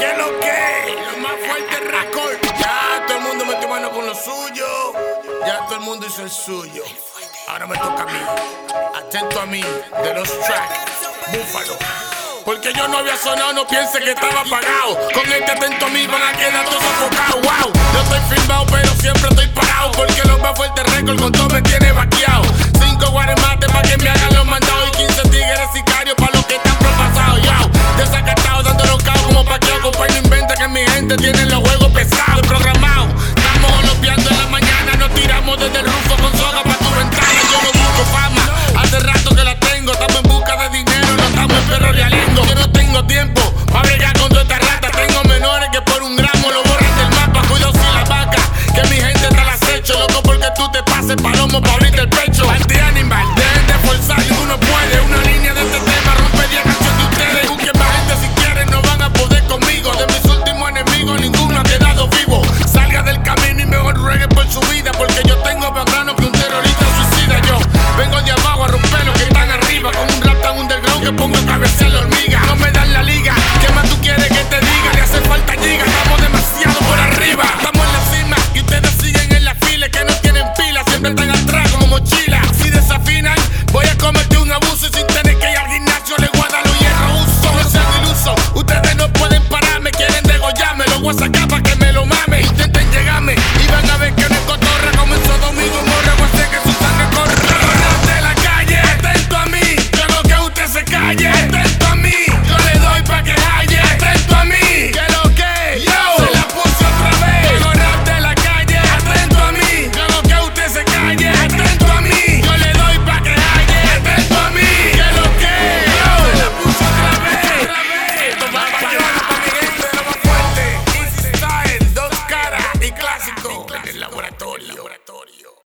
¿Qué es lo que? Lo más fuerte récord. Ya todo el mundo metió mano con lo suyo. Ya todo el mundo hizo el suyo. Ahora me toca a mí. Atento a mí, de los tracks. Búfalo. Porque yo no había sonado, no piense que estaba apagado. Con este atento a mí van a quedar todos sofocados. Wow, yo estoy filmado, pero siempre estoy parado. Porque los más fuerte récord con todo me tiene vaqueado. Cinco guaremates para que me hagan los que mi gente tiene los juegos pesados. Programados, estamos golpeando en la mañana. Nos tiramos desde el rufo con soga para tu ventana. Yo no busco fama, hace rato que la tengo. Estamos en busca de dinero, no estamos en perro realengo. Yo no tengo tiempo para bregar con toda esta rata. Tengo menores que por un gramo lo borran del mapa. Cuido si la vaca, que mi gente está al acecho. Loco porque tú te pases palomo para abrirte el pecho. Anti-animal, dejen